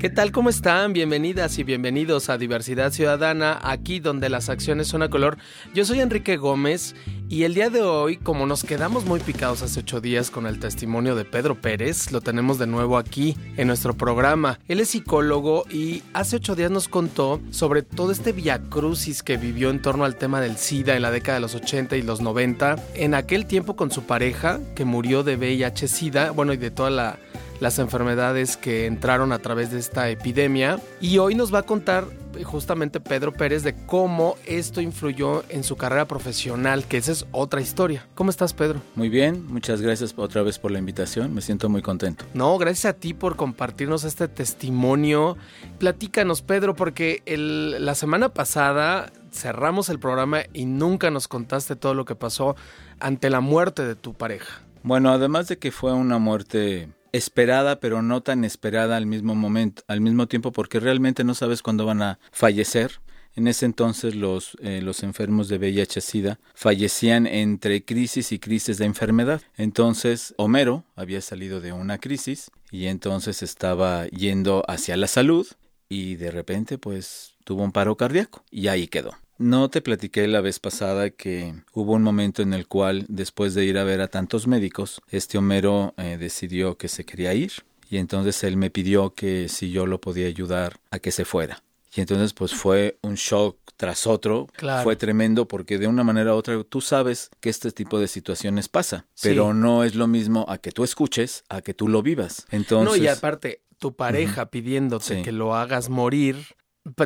¿Qué tal? ¿Cómo están? Bienvenidas y bienvenidos a Diversidad Ciudadana, aquí donde las acciones son a color. Yo soy Enrique Gómez y el día de hoy, como nos quedamos muy picados hace ocho días con el testimonio de Pedro Pérez, lo tenemos de nuevo aquí en nuestro programa. Él es psicólogo y hace ocho días nos contó sobre todo este viacrucis que vivió en torno al tema del SIDA en la década de los 80 y los 90, en aquel tiempo con su pareja que murió de VIH-SIDA, bueno, y de toda la las enfermedades que entraron a través de esta epidemia. Y hoy nos va a contar eh, justamente Pedro Pérez de cómo esto influyó en su carrera profesional, que esa es otra historia. ¿Cómo estás, Pedro? Muy bien, muchas gracias otra vez por la invitación, me siento muy contento. No, gracias a ti por compartirnos este testimonio. Platícanos, Pedro, porque la semana pasada cerramos el programa y nunca nos contaste todo lo que pasó ante la muerte de tu pareja. Bueno, además de que fue una muerte esperada pero no tan esperada al mismo momento, al mismo tiempo porque realmente no sabes cuándo van a fallecer. En ese entonces los, eh, los enfermos de VIH-Sida fallecían entre crisis y crisis de enfermedad. Entonces Homero había salido de una crisis y entonces estaba yendo hacia la salud y de repente pues tuvo un paro cardíaco y ahí quedó. No te platiqué la vez pasada que hubo un momento en el cual, después de ir a ver a tantos médicos, este Homero eh, decidió que se quería ir. Y entonces él me pidió que si yo lo podía ayudar a que se fuera. Y entonces pues fue un shock tras otro, fue tremendo porque de una manera u otra tú sabes que este tipo de situaciones pasa, pero no es lo mismo a que tú escuches, a que tú lo vivas. Entonces, no, y aparte, tu pareja pidiéndote que lo hagas morir,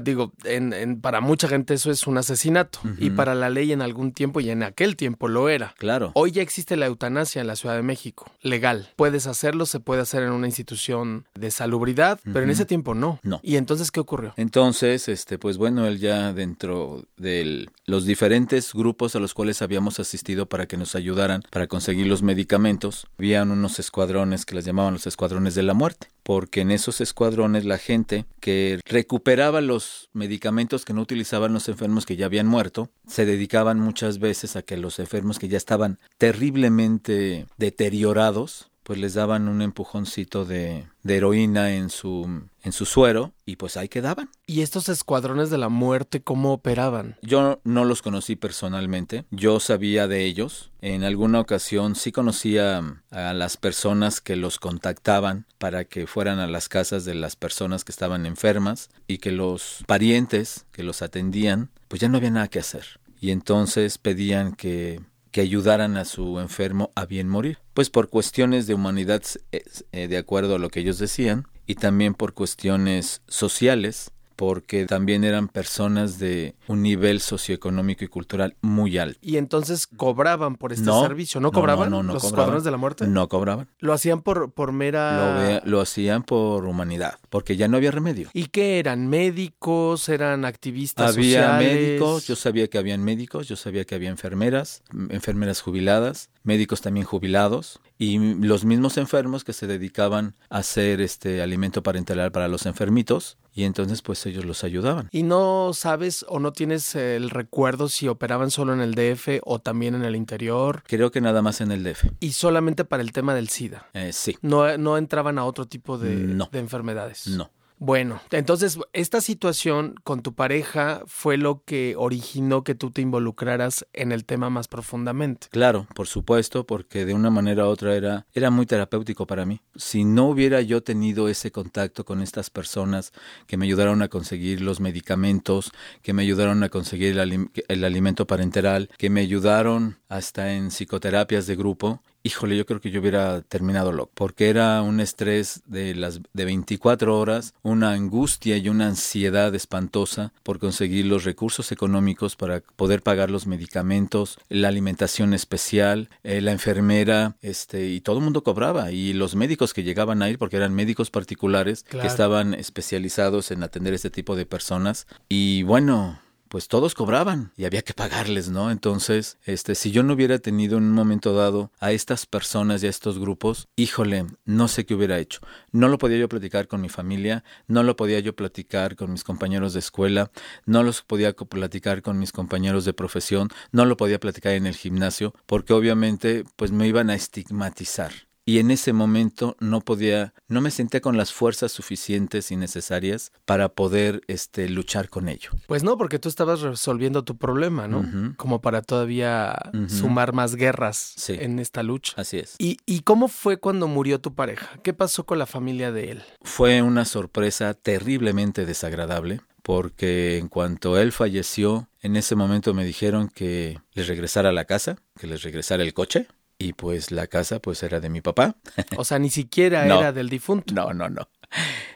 digo, en, para mucha gente eso es un asesinato y para la ley en algún tiempo y en aquel tiempo lo era. Claro. Hoy ya existe la eutanasia en la Ciudad de México, legal. Puedes hacerlo, se puede hacer en una institución de salubridad, pero en ese tiempo no. No. ¿Y entonces qué ocurrió? Entonces, este, pues bueno, él ya dentro de los diferentes grupos a los cuales habíamos asistido para que nos ayudaran para conseguir los medicamentos, habían unos escuadrones que las llamaban los escuadrones de la muerte, porque en esos escuadrones la gente que recuperaba los medicamentos que no utilizaban los enfermos que ya habían muerto, se dedicaban muchas veces a que los enfermos que ya estaban terriblemente deteriorados pues les daban un empujoncito de, de, heroína en su, en su suero y pues ahí quedaban. ¿Y estos escuadrones de la muerte cómo operaban? Yo no los conocí personalmente, yo sabía de ellos. En alguna ocasión sí conocía a las personas que los contactaban para que fueran a las casas de las personas que estaban enfermas y que los parientes que los atendían pues ya no había nada que hacer. Y entonces pedían que que ayudaran a su enfermo a bien morir. Pues por cuestiones de humanidad, eh, de acuerdo a lo que ellos decían, y también por cuestiones sociales, porque también eran personas de un nivel socioeconómico y cultural muy alto. Y entonces cobraban por este servicio, ¿no cobraban? No, no, ¿Los escuadrones de la muerte? No cobraban. ¿Lo hacían por, por mera...? Lo, lo, hacían por humanidad, porque ya no había remedio. ¿Y qué eran? ¿Médicos? ¿Eran activistas había médicos, yo sabía que habían médicos, yo sabía que había enfermeras, enfermeras jubiladas, médicos también jubilados, y los mismos enfermos que se dedicaban a hacer este alimento parenteral para los enfermitos, y entonces pues ellos los ayudaban. ¿Y no sabes o no tienes el recuerdo si operaban solo en el DF o también en el interior? Creo que nada más en el DF. ¿Y solamente para el tema del SIDA? Eh, sí. No, no entraban a otro tipo de, de enfermedades. No. Bueno, entonces esta situación con tu pareja fue lo que originó que tú te involucraras en el tema más profundamente. Claro, por supuesto, porque de una manera u otra era, era muy terapéutico para mí. Si no hubiera yo tenido ese contacto con estas personas que me ayudaron a conseguir los medicamentos, que me ayudaron a conseguir el, el alimento parenteral, que me ayudaron hasta en psicoterapias de grupo, híjole, yo creo que yo hubiera terminado loco, porque era un estrés de las de 24 horas, una angustia y una ansiedad espantosa por conseguir los recursos económicos para poder pagar los medicamentos, la alimentación especial, eh, la enfermera, este y todo el mundo cobraba y los médicos que llegaban a ir porque eran médicos particulares que estaban especializados en atender este tipo de personas y bueno, pues todos cobraban y había que pagarles, ¿no? Entonces, este, si yo no hubiera tenido en un momento dado a estas personas y a estos grupos, híjole, no sé qué hubiera hecho. No lo podía yo platicar con mi familia, no lo podía yo platicar con mis compañeros de escuela, no los podía platicar con mis compañeros de profesión, no lo podía platicar en el gimnasio, porque obviamente pues me iban a estigmatizar y en ese momento no podía, no me sentía con las fuerzas suficientes y necesarias para poder este, luchar con ello. Pues no, porque tú estabas resolviendo tu problema, ¿no? Como para todavía sumar más guerras en esta lucha. Así es. ¿Y, ¿Y cómo fue cuando murió tu pareja? ¿Qué pasó con la familia de él? Fue una sorpresa terriblemente desagradable porque en cuanto él falleció, en ese momento me dijeron que les regresara a la casa, que les regresara el coche, y pues la casa pues era de mi papá. O sea, ni siquiera era del difunto. No, no, no.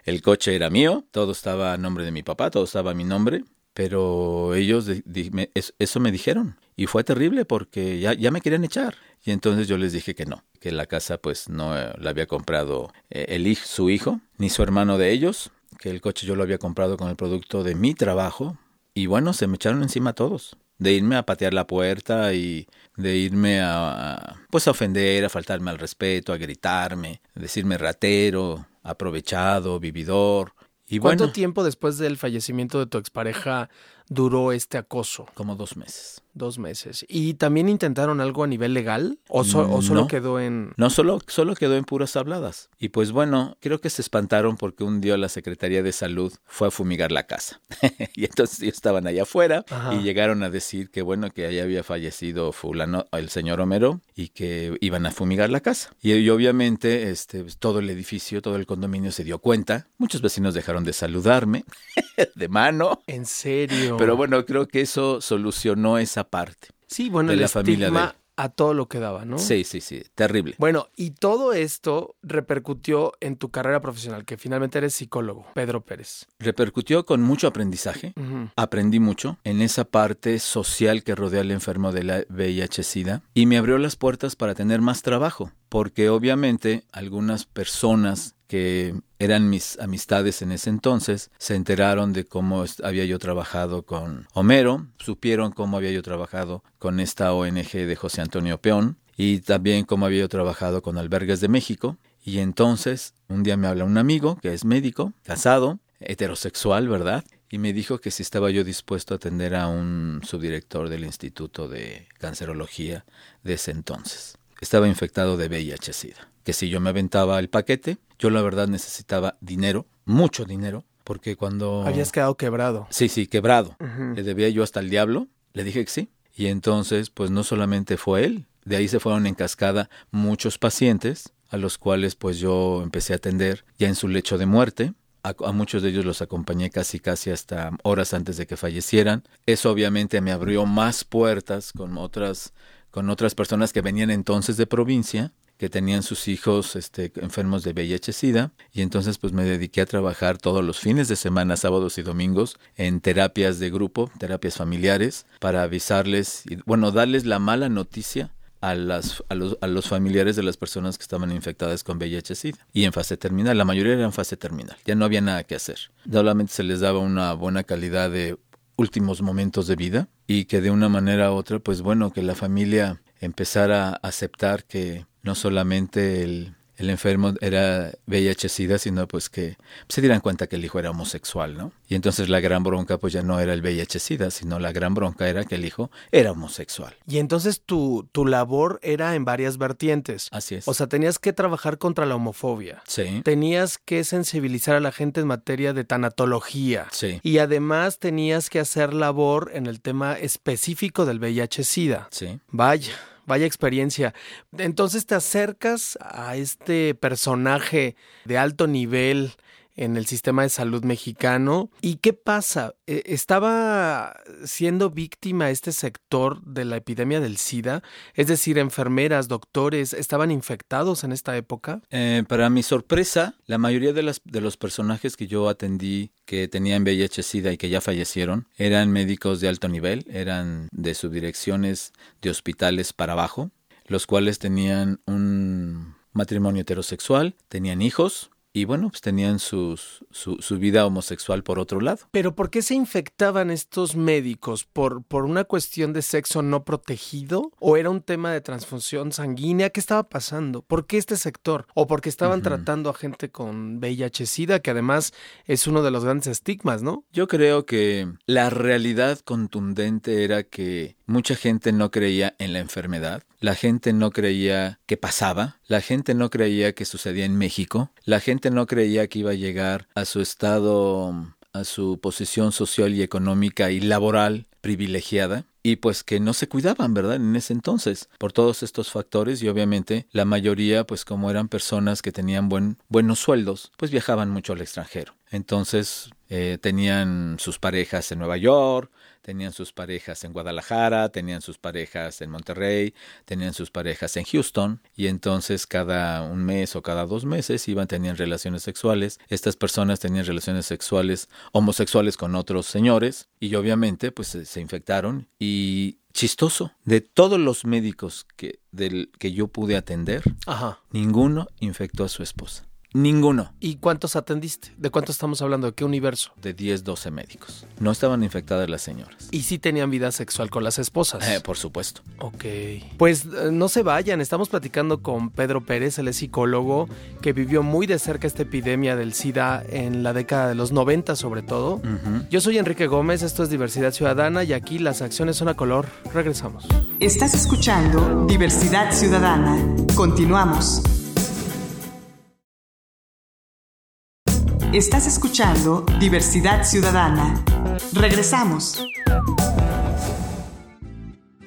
El coche era mío, todo estaba a nombre de mi papá, todo estaba a mi nombre, pero ellos eso me dijeron y fue terrible porque ya, ya me querían echar. Y entonces yo les dije que no, que la casa pues no eh, la había comprado eh, el, su hijo, ni su hermano de ellos, que el coche yo lo había comprado con el producto de mi trabajo. Y bueno, se me echaron encima todos de irme a patear la puerta y de irme a, pues a ofender, a faltarme al respeto, a gritarme, a decirme ratero, aprovechado, vividor. Y ¿Cuánto tiempo después del fallecimiento de tu expareja duró este acoso? Como dos meses. Dos meses. ¿Y también intentaron algo a nivel legal? ¿O, solo quedó en.? No, solo, solo quedó en puras habladas. Y pues bueno, creo que se espantaron porque un día la Secretaría de Salud fue a fumigar la casa. y entonces ellos estaban allá afuera y llegaron a decir que bueno, que allá había fallecido fulano, el señor Homero, y que iban a fumigar la casa. Y, obviamente este, pues, todo el edificio, todo el condominio se dio cuenta. Muchos vecinos dejaron de saludarme de mano. ¿En serio? Pero bueno, creo que eso solucionó esa parte. Sí, bueno, el la familia a todo lo que daba, ¿no? Sí, sí, sí, terrible. Bueno, y todo esto repercutió en tu carrera profesional, que finalmente eres psicólogo, Pedro Pérez. Repercutió con mucho aprendizaje. Aprendí mucho en esa parte social que rodea al enfermo de la VIH-Sida y me abrió las puertas para tener más trabajo, porque obviamente algunas personas que eran mis amistades en ese entonces, se enteraron de cómo había yo trabajado con Homero, supieron cómo había yo trabajado con esta ONG de José Antonio Peón y también cómo había yo trabajado con Albergues de México. Y entonces un día me habla un amigo que es médico, casado, heterosexual, ¿verdad? Y me dijo que si estaba yo dispuesto a atender a un subdirector del Instituto de Cancerología de ese entonces. Estaba infectado de VIH-Sida que si yo me aventaba el paquete, yo la verdad necesitaba dinero, mucho dinero, porque cuando... Habías quedado quebrado. Sí, sí, quebrado. Le debía yo hasta el diablo, le dije que sí. Y entonces, pues no solamente fue él, de ahí se fueron en cascada muchos pacientes, a los cuales pues yo empecé a atender ya en su lecho de muerte. A, a, muchos de ellos los acompañé casi casi hasta horas antes de que fallecieran. Eso obviamente me abrió más puertas con otras con otras personas que venían entonces de provincia que tenían sus hijos este, enfermos de VIH-Sida y entonces pues me dediqué a trabajar todos los fines de semana, sábados y domingos en terapias de grupo, terapias familiares, para avisarles y bueno, darles la mala noticia a, las, a, los, a los familiares de las personas que estaban infectadas con VIH-Sida y en fase terminal, la mayoría eran en fase terminal, ya no había nada que hacer, solamente se les daba una buena calidad de últimos momentos de vida y que de una manera u otra, pues bueno, que la familia empezara a aceptar que no solamente el, el enfermo era VIH-Sida, sino pues que se dieran cuenta que el hijo era homosexual, ¿no? Y entonces la gran bronca pues ya no era el VIH-Sida, sino la gran bronca era que el hijo era homosexual. Y entonces tu, tu labor era en varias vertientes. Así es. O sea, tenías que trabajar contra la homofobia. Sí. Tenías que sensibilizar a la gente en materia de tanatología. Sí. Y además tenías que hacer labor en el tema específico del VIH-Sida. Sí. Vaya. Vaya experiencia. Entonces te acercas a este personaje de alto nivel en el sistema de salud mexicano. ¿Y qué pasa? E, ¿Estaba siendo víctima este sector de la epidemia del SIDA? Es decir, enfermeras, doctores, ¿estaban infectados en esta época? Eh, para mi sorpresa, la mayoría de, las, de los personajes que yo atendí que tenían VIH-Sida y que ya fallecieron eran médicos de alto nivel, eran de subdirecciones de hospitales para abajo, los cuales tenían un matrimonio heterosexual, tenían hijos, y bueno, pues tenían sus, su, su, vida homosexual por otro lado. Pero ¿por qué se infectaban estos médicos? ¿Por, ¿Por una cuestión de sexo no protegido? ¿O era un tema de transfusión sanguínea? ¿Qué estaba pasando? ¿Por qué este sector? ¿O porque estaban uh -huh. tratando a gente con VIH-Sida, que además es uno de los grandes estigmas, ¿no? Yo creo que la realidad contundente era que mucha gente no creía en la enfermedad, la gente no creía que pasaba, la gente no creía que sucedía en México, la gente no creía que iba a llegar a su estado, a su posición social y económica y laboral privilegiada y pues que no se cuidaban, ¿verdad? En ese entonces, por todos estos factores y obviamente la mayoría, pues como eran personas que tenían buen, buenos sueldos, pues viajaban mucho al extranjero. Entonces eh, tenían sus parejas en Nueva York, tenían sus parejas en Guadalajara, tenían sus parejas en Monterrey, tenían sus parejas en Houston y entonces cada un mes o cada dos meses iban, tenían relaciones sexuales. Estas personas tenían relaciones sexuales homosexuales con otros señores y obviamente pues se, se infectaron y chistoso, de todos los médicos que, del, que yo pude atender, Ajá. ninguno infectó a su esposa. Ninguno. ¿Y cuántos atendiste? ¿De cuánto estamos hablando? ¿De qué universo? De 10, 12 médicos. No estaban infectadas las señoras. ¿Y sí tenían vida sexual con las esposas? Eh, por supuesto. Ok. Pues eh, no se vayan, estamos platicando con Pedro Pérez, él es psicólogo, que vivió muy de cerca esta epidemia del SIDA en la década de los 90 sobre todo. Uh -huh. Yo soy Enrique Gómez, esto es Diversidad Ciudadana y aquí las acciones son a color. Regresamos. Estás escuchando Diversidad Ciudadana. Continuamos. Estás escuchando Diversidad Ciudadana. Regresamos.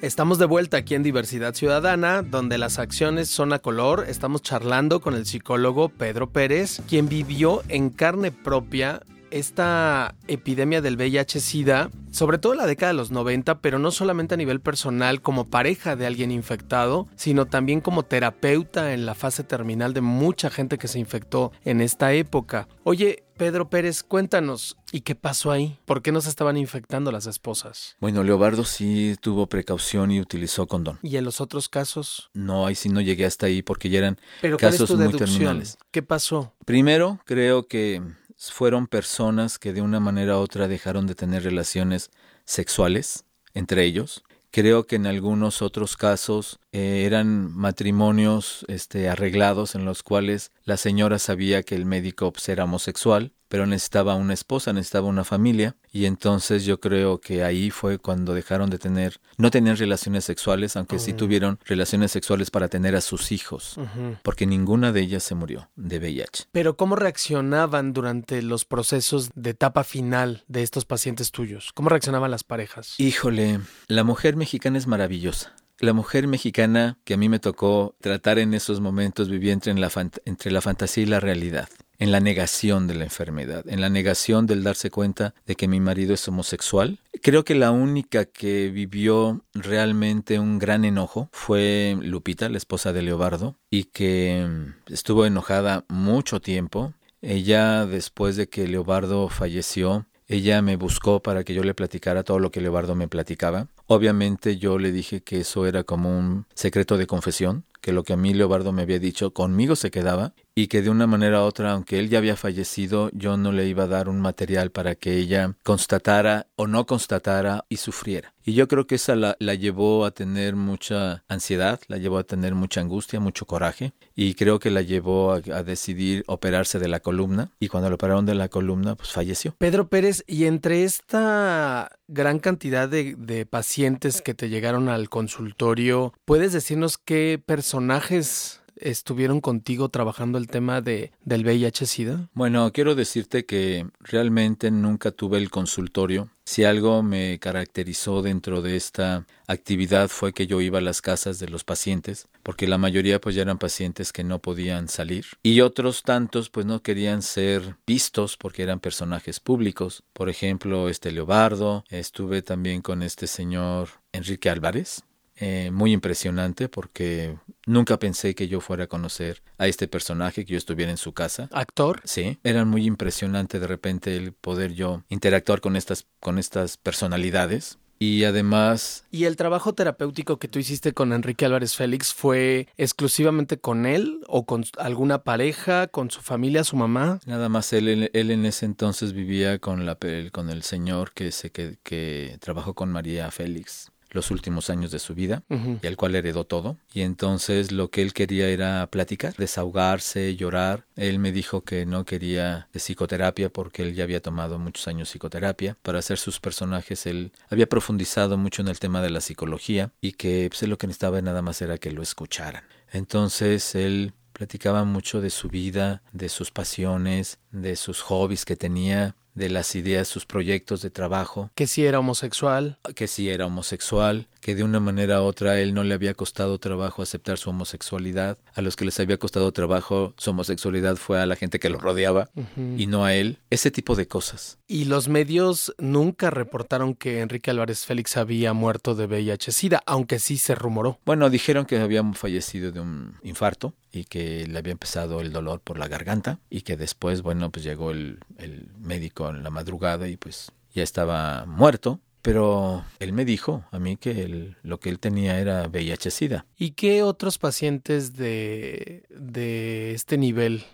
Estamos de vuelta aquí en Diversidad Ciudadana, donde las acciones son a color. Estamos charlando con el psicólogo Pedro Pérez, quien vivió en carne propia esta epidemia del VIH-Sida, sobre todo en la década de los 90, pero no solamente a nivel personal como pareja de alguien infectado, sino también como terapeuta en la fase terminal de mucha gente que se infectó en esta época. Oye, Pedro Pérez, cuéntanos, ¿y qué pasó ahí? ¿Por qué no se estaban infectando las esposas? Bueno, Leobardo sí tuvo precaución y utilizó condón. ¿Y en los otros casos? No, ahí sí no llegué hasta ahí porque ya eran ¿Pero casos muy terminales. ¿Qué pasó? Primero, creo que fueron personas que de una manera u otra dejaron de tener relaciones sexuales entre ellos. Creo que en algunos otros casos eh, eran matrimonios este, arreglados en los cuales la señora sabía que el médico pues, era homosexual, pero necesitaba una esposa, necesitaba una familia, y entonces yo creo que ahí fue cuando dejaron de tener, no tenían relaciones sexuales, aunque uh -huh. sí tuvieron relaciones sexuales para tener a sus hijos, uh -huh. porque ninguna de ellas se murió de VIH. Pero ¿cómo reaccionaban durante los procesos de etapa final de estos pacientes tuyos? ¿Cómo reaccionaban las parejas? Híjole, la mujer mexicana es maravillosa. La mujer mexicana que a mí me tocó tratar en esos momentos vivía entre la, entre la fantasía y la realidad en la negación de la enfermedad, en la negación del darse cuenta de que mi marido es homosexual. Creo que la única que vivió realmente un gran enojo fue Lupita, la esposa de Leobardo, y que estuvo enojada mucho tiempo. Ella, después de que Leobardo falleció, ella me buscó para que yo le platicara todo lo que Leobardo me platicaba. Obviamente yo le dije que eso era como un secreto de confesión, que lo que a mí Leobardo me había dicho conmigo se quedaba y que de una manera u otra, aunque él ya había fallecido, yo no le iba a dar un material para que ella constatara o no constatara y sufriera. Y yo creo que esa la, la, llevó a tener mucha ansiedad, la llevó a tener mucha angustia, mucho coraje, y creo que la llevó a, decidir operarse de la columna, y cuando lo operaron de la columna, pues falleció. Pedro Pérez, y entre esta gran cantidad de, de pacientes que te llegaron al consultorio, ¿puedes decirnos qué personajes estuvieron contigo trabajando el tema de, del VIH-Sida? Bueno, quiero decirte que realmente nunca tuve el consultorio. Si algo me caracterizó dentro de esta actividad fue que yo iba a las casas de los pacientes, porque la mayoría pues ya eran pacientes que no podían salir y otros tantos pues no querían ser vistos porque eran personajes públicos. Por ejemplo, este Leobardo, estuve también con este señor Enrique Álvarez, eh, muy impresionante porque nunca pensé que yo fuera a conocer a este personaje, que yo estuviera en su casa. ¿Actor? Sí, era muy impresionante de repente el poder yo interactuar con estas, con estas personalidades. y además... ¿Y el trabajo terapéutico que tú hiciste con Enrique Álvarez Félix fue exclusivamente con él o con alguna pareja, con su familia, su mamá? Nada más él, él en ese entonces vivía con, la, con el señor que, se, que, que trabajó con María Félix los últimos años de su vida y al cual heredó todo. Y entonces lo que él quería era platicar, desahogarse, llorar. Él me dijo que no quería de psicoterapia porque él ya había tomado muchos años psicoterapia. Para hacer sus personajes él había profundizado mucho en el tema de la psicología y que pues, lo que necesitaba nada más era que lo escucharan. Entonces él platicaba mucho de su vida, de sus pasiones, de sus hobbies que tenía de las ideas, sus proyectos de trabajo. Que si era homosexual. Que si era homosexual, que de una manera u otra a él no le había costado trabajo aceptar su homosexualidad. A los que les había costado trabajo su homosexualidad fue a la gente que lo rodeaba y no a él. Ese tipo de cosas. Y los medios nunca reportaron que Enrique Álvarez Félix había muerto de VIH-Sida, aunque sí se rumoró. Bueno, dijeron que había fallecido de un infarto y que le había empezado el dolor por la garganta y que después, bueno, pues llegó el, el médico en la madrugada y pues ya estaba muerto. Pero él me dijo a mí que lo que él tenía era VIH-Sida. ¿Y qué otros pacientes de, de este nivel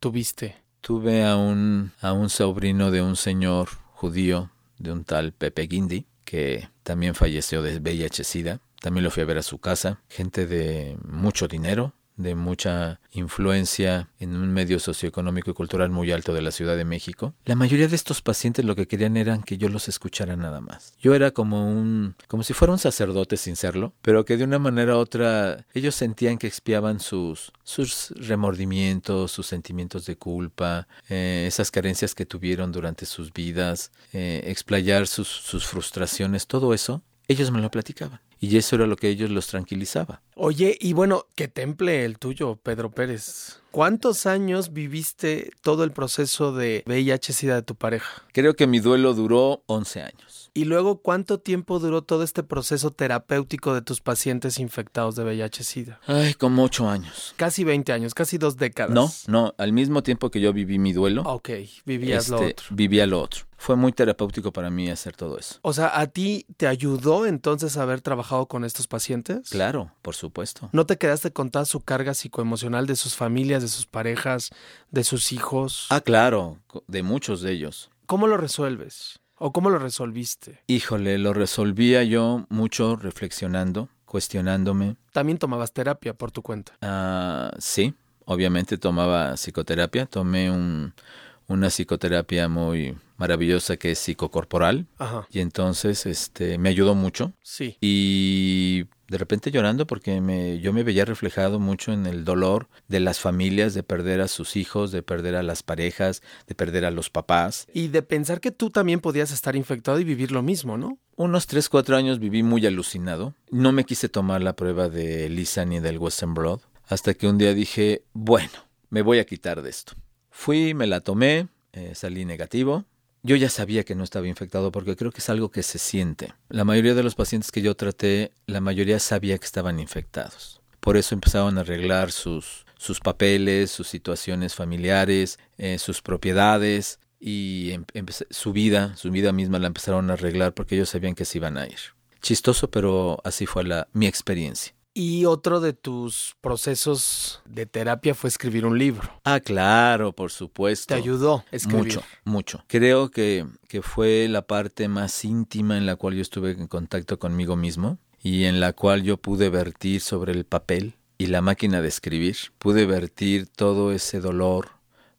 tuviste? Tuve a un, a un sobrino de un señor judío, de un tal Pepe Guindy, que también falleció de VIH-Sida. También lo fui a ver a su casa. Gente de mucho dinero, de mucha influencia en un medio socioeconómico y cultural muy alto de la Ciudad de México. La mayoría de estos pacientes lo que querían era que yo los escuchara nada más. Yo era como un como si fuera un sacerdote sin serlo, pero que de una manera u otra ellos sentían que expiaban sus sus remordimientos, sus sentimientos de culpa, eh, esas carencias que tuvieron durante sus vidas, eh, explayar sus, sus frustraciones, todo eso, ellos me lo platicaban. Y eso era lo que ellos los tranquilizaba. Oye, y bueno, qué temple el tuyo, Pedro Pérez. ¿Cuántos años viviste todo el proceso de VIH-Sida de tu pareja? Creo que mi duelo duró 11 años. Y luego, ¿cuánto tiempo duró todo este proceso terapéutico de tus pacientes infectados de VIH-Sida? Ay, como 8 años. Casi 20 años, casi dos décadas. No, no, al mismo tiempo que yo viví mi duelo. Ok, vivías lo este, otro. Vivía lo otro. Fue muy terapéutico para mí hacer todo eso. O sea, ¿a ti te ayudó entonces haber trabajado con estos pacientes? Claro, por supuesto. ¿No te quedaste con toda su carga psicoemocional de sus familias, de sus parejas, de sus hijos? Ah, claro, de muchos de ellos. ¿Cómo lo resuelves? ¿O cómo lo resolviste? Híjole, lo resolvía yo mucho reflexionando, cuestionándome. ¿También tomabas terapia por tu cuenta? Ah, sí, obviamente tomaba psicoterapia. Tomé un, una psicoterapia muy maravillosa que es psicocorporal. Ajá. Y entonces este me ayudó mucho. Sí. Y de repente llorando porque me, yo me veía reflejado mucho en el dolor de las familias, de perder a sus hijos, de perder a las parejas, de perder a los papás. Y de pensar que tú también podías estar infectado y vivir lo mismo, ¿no? Unos 3, 4 años viví muy alucinado. No me quise tomar la prueba de Lisa ni del Western Broad. Hasta que un día dije, bueno, me voy a quitar de esto. Fui, me la tomé, eh, salí negativo. Yo ya sabía que no estaba infectado porque creo que es algo que se siente. La mayoría de los pacientes que yo traté, la mayoría sabía que estaban infectados. Por eso empezaron a arreglar sus, sus papeles, sus situaciones familiares, eh, sus propiedades y su vida, su vida misma la empezaron a arreglar porque ellos sabían que se iban a ir. Chistoso, pero así fue la, mi experiencia. Y otro de tus procesos de terapia fue escribir un libro. Ah, claro, por supuesto. ¿Te ayudó a escribir? Mucho, mucho. Creo que, que fue la parte más íntima en la cual yo estuve en contacto conmigo mismo y en la cual yo pude vertir sobre el papel y la máquina de escribir. Pude vertir todo ese dolor,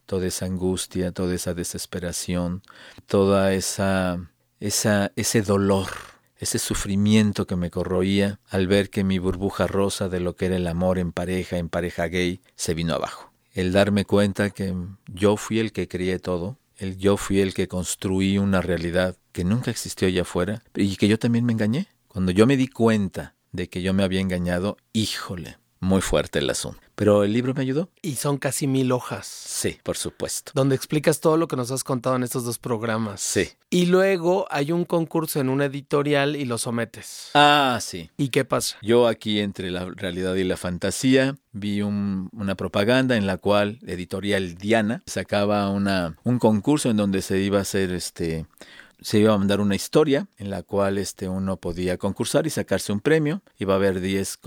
toda esa angustia, toda esa desesperación, toda esa, esa ese dolor ese sufrimiento que me corroía al ver que mi burbuja rosa de lo que era el amor en pareja, en pareja gay, se vino abajo. El darme cuenta que yo fui el que creé todo, el yo fui el que construí una realidad que nunca existió allá afuera y que yo también me engañé. Cuando yo me di cuenta de que yo me había engañado, híjole, muy fuerte el asunto. Pero el libro me ayudó. Y son casi mil hojas. Sí, por supuesto. Donde explicas todo lo que nos has contado en estos dos programas. Sí. Y luego hay un concurso en una editorial y lo sometes. Ah, sí. ¿Y qué pasa? Yo aquí entre la realidad y la fantasía vi un, una propaganda en la cual Editorial Diana sacaba una, un concurso en donde se iba a hacer este se iba a mandar una historia en la cual este, uno podía concursar y sacarse un premio. Iba a haber 10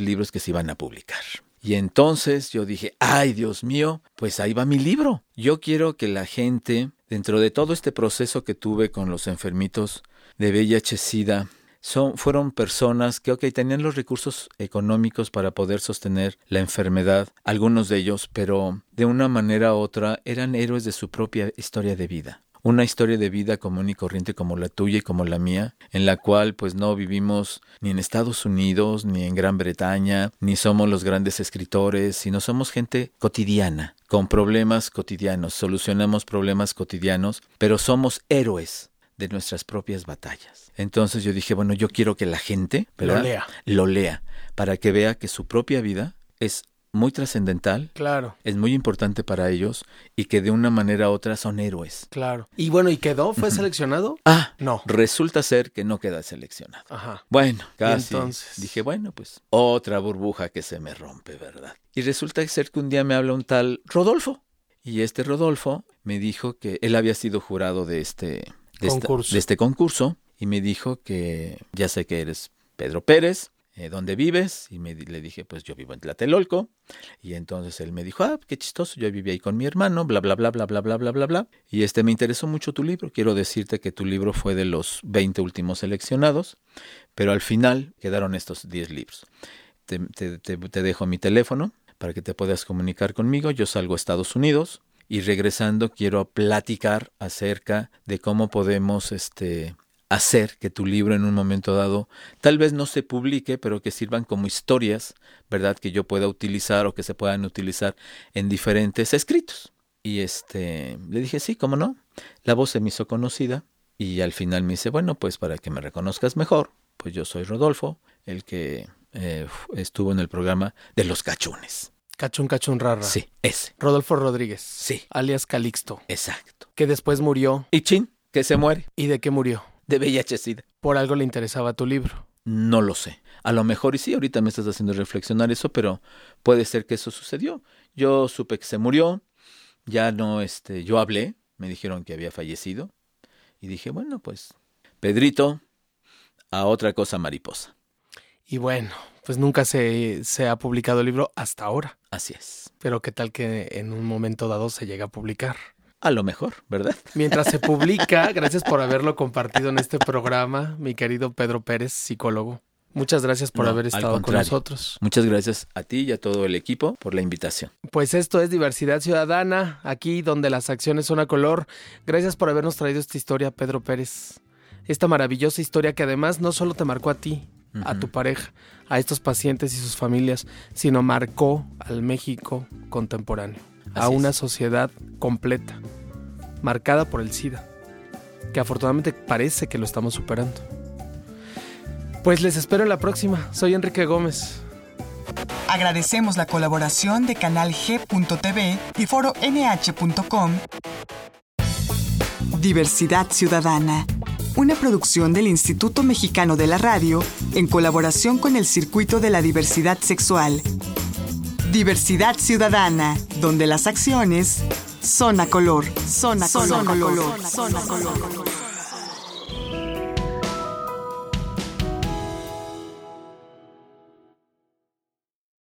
libros que se iban a publicar. Y entonces yo dije, ay Dios mío, pues ahí va mi libro. Yo quiero que la gente, dentro de todo este proceso que tuve con los enfermitos de VIH-Sida, son, fueron personas que, ok, tenían los recursos económicos para poder sostener la enfermedad, algunos de ellos, pero de una manera u otra eran héroes de su propia historia de vida una historia de vida común y corriente como la tuya y como la mía, en la cual pues no vivimos ni en Estados Unidos, ni en Gran Bretaña, ni somos los grandes escritores, sino somos gente cotidiana, con problemas cotidianos, solucionamos problemas cotidianos, pero somos héroes de nuestras propias batallas. Entonces yo dije, bueno, yo quiero que la gente lo lea. lo lea, para que vea que su propia vida es muy trascendental. Claro. Es muy importante para ellos y que de una manera u otra son héroes. Claro. Y bueno, ¿y quedó? ¿Fue seleccionado? Ah, no. Resulta ser que no queda seleccionado. Ajá. Bueno, casi. entonces? Dije, bueno, pues otra burbuja que se me rompe, ¿verdad? Y resulta ser que un día me habla un tal Rodolfo. Y este Rodolfo me dijo que él había sido jurado de este, concurso. de este concurso y me dijo que ya sé que eres Pedro Pérez, eh, ¿dónde vives? Y me, le dije, pues yo vivo en Tlatelolco. Y entonces él me dijo, ah, qué chistoso, yo viví ahí con mi hermano, bla, bla, bla, bla, bla, bla, bla, bla, bla. Y este me interesó mucho tu libro. Quiero decirte que tu libro fue de los 20 últimos seleccionados, pero al final quedaron estos 10 libros. Te, te, te dejo mi teléfono para que te puedas comunicar conmigo. Yo salgo a Estados Unidos y regresando quiero platicar acerca de cómo podemos este hacer que tu libro en un momento dado tal vez no se publique, pero que sirvan como historias, ¿verdad? Que yo pueda utilizar o que se puedan utilizar en diferentes escritos. Y este, le dije, sí, cómo no. La voz se me hizo conocida y al final me dice, bueno, pues para que me reconozcas mejor, pues yo soy Rodolfo, el que eh, estuvo en el programa de los cachunes. Cachún Cachún Rara. Sí, ese. Rodolfo Rodríguez. Sí. Alias Calixto. Exacto. Que después murió. Y Chin, que se muere. ¿Y de qué murió? De VIH-Sida. ¿Por algo le interesaba tu libro? No lo sé. A lo mejor y sí, ahorita me estás haciendo reflexionar eso, pero puede ser que eso sucedió. Yo supe que se murió, ya no, este, yo hablé, me dijeron que había fallecido y dije, bueno, pues, Pedrito, a otra cosa mariposa. Y bueno, pues nunca se, se ha publicado el libro hasta ahora. Así es. Pero qué tal que en un momento dado se llega a publicar. A lo mejor, ¿verdad? Mientras se publica, gracias por haberlo compartido en este programa, mi querido Pedro Pérez, psicólogo. Muchas gracias por haber estado con nosotros. Muchas gracias a ti y a todo el equipo por la invitación. Pues esto es Diversidad Ciudadana, aquí donde las acciones son a color. Gracias por habernos traído esta historia, Pedro Pérez. Esta maravillosa historia que además no solo te marcó a ti, a tu pareja, a estos pacientes y sus familias, sino marcó al México contemporáneo a una sociedad completa, marcada por el SIDA, que afortunadamente parece que lo estamos superando. Pues les espero en la próxima. Soy Enrique Gómez. Agradecemos la colaboración de Canal G.tv y Foro NH.com. Diversidad Ciudadana, una producción del Instituto Mexicano de la Radio en colaboración con el Circuito de la Diversidad Sexual Diversidad Ciudadana, donde las acciones Zona Color. Zona, Zona color. color. Zona Color.